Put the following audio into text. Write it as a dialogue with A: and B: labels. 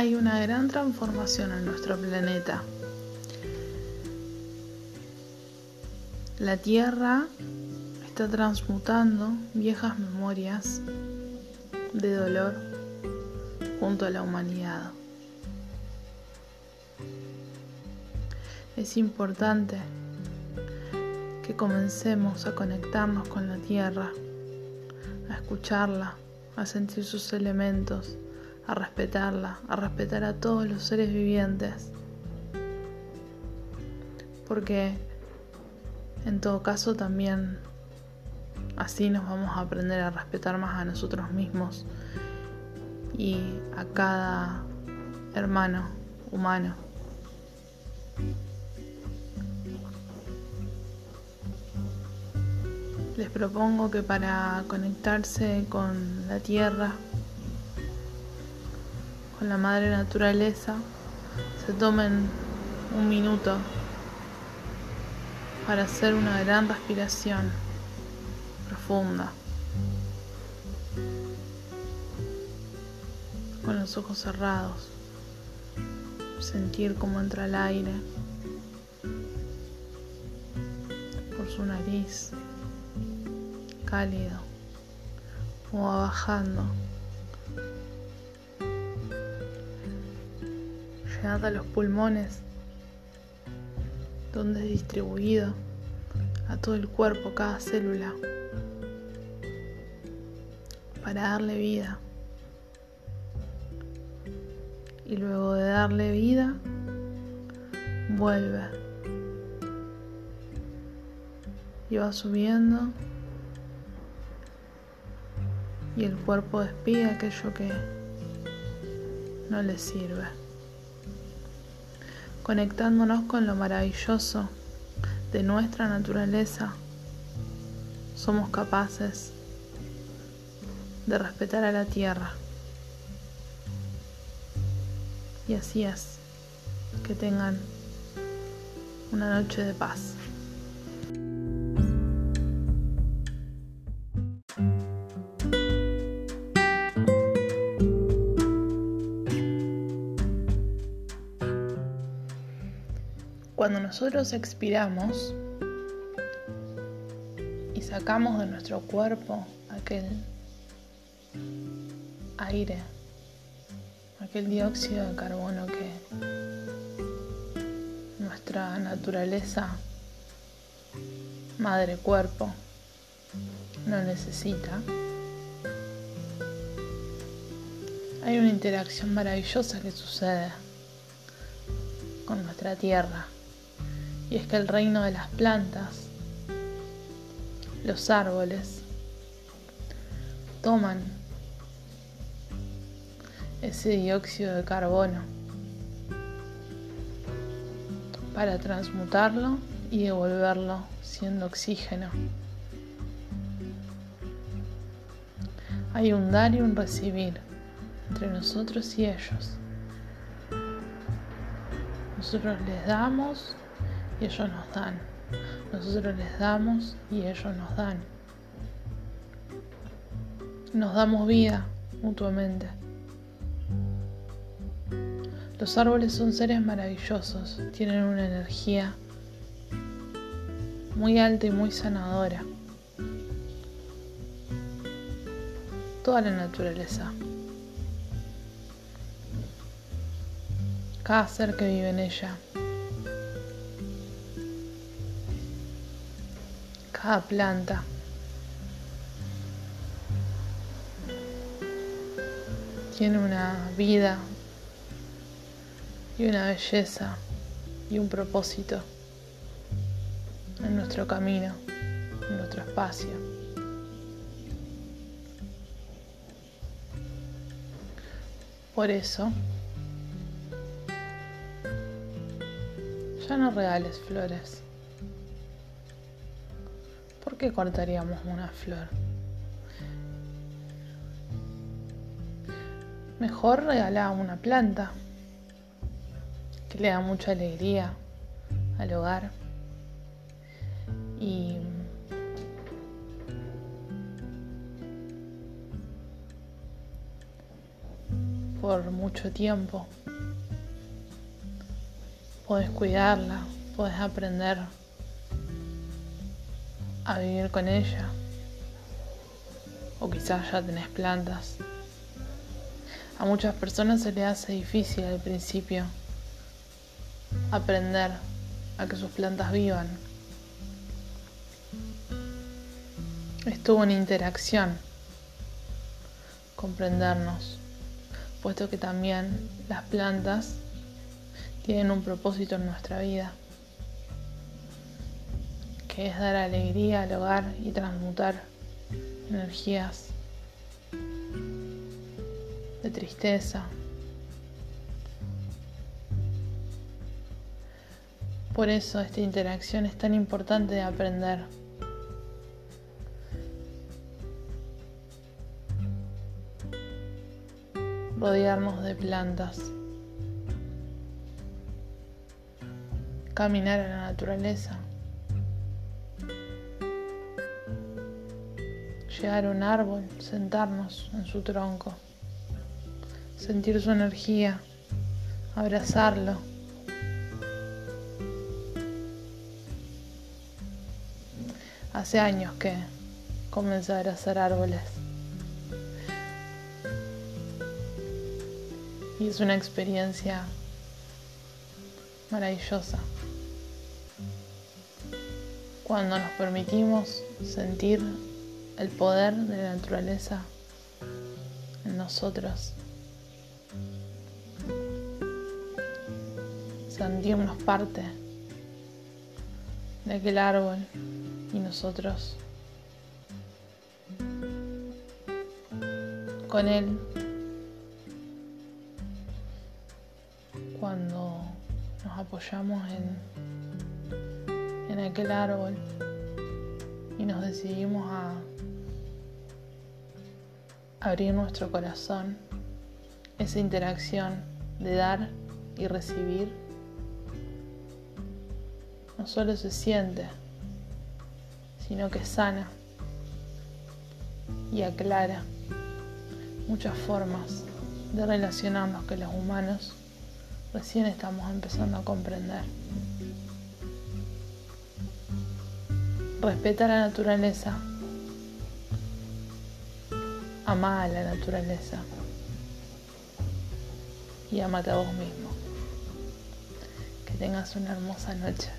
A: Hay una gran transformación en nuestro planeta. La Tierra está transmutando viejas memorias de dolor junto a la humanidad. Es importante que comencemos a conectarnos con la tierra, a escucharla, a sentir sus elementos, a respetarla, a respetar a todos los seres vivientes. Porque en todo caso también así nos vamos a aprender a respetar más a nosotros mismos y a cada hermano humano. Les propongo que para conectarse con la tierra, con la madre naturaleza, se tomen un minuto para hacer una gran respiración profunda. Con los ojos cerrados, sentir cómo entra el aire por su nariz cálido o va bajando. Llegando a los pulmones, donde es distribuido a todo el cuerpo, cada célula, para darle vida. Y luego de darle vida, vuelve. Y va subiendo y el cuerpo despide aquello que no le sirve. Conectándonos con lo maravilloso de nuestra naturaleza, somos capaces de respetar a la tierra. Y así es, que tengan una noche de paz. Cuando nosotros expiramos y sacamos de nuestro cuerpo aquel aire, aquel dióxido de carbono que nuestra naturaleza, madre cuerpo, no necesita, hay una interacción maravillosa que sucede con nuestra tierra y es que el reino de las plantas, los árboles, toman ese dióxido de carbono para transmutarlo y devolverlo siendo oxígeno. Hay un dar y un recibir entre nosotros y ellos. Nosotros les damos y ellos nos dan. Nosotros les damos y ellos nos dan. Nos damos vida mutuamente. Los árboles son seres maravillosos, tienen una energía muy alta y muy sanadora. Toda la naturaleza. Cada ser que vive en ella cada planta. Tiene una vida y una belleza y un propósito en nuestro camino, en nuestro espacio. Por eso, ya no regales flores. ¿Por qué cortaríamos una flor? Mejor regalar una planta que le da mucha alegría al hogar y por mucho tiempo. Puedes cuidarla, puedes aprender a vivir con ella. O quizás ya tenés plantas. A muchas personas se les hace difícil al principio aprender a que sus plantas vivan. Estuvo una interacción comprendernos, puesto que también las plantas tienen un propósito en nuestra vida, que es dar alegría al hogar y transmutar energías de tristeza. Por eso esta interacción es tan importante de aprender. rodearnos de plantas, caminar a la naturaleza, llegar a un árbol, sentarnos en su tronco, sentir su energía, abrazarlo. Hace años que comencé a abrazar árboles. Y es una experiencia maravillosa. Cuando nos permitimos sentir el poder de la naturaleza en nosotros. Sentirnos parte de aquel árbol y nosotros con él cuando nos apoyamos en, en aquel árbol y nos decidimos a abrir nuestro corazón, esa interacción de dar y recibir, no solo se siente, sino que sana y aclara muchas formas de relacionarnos que los humanos recién estamos empezando a comprender. Respeta la naturaleza. Ama a la naturaleza. Y amate a vos mismo. Que tengas una hermosa noche.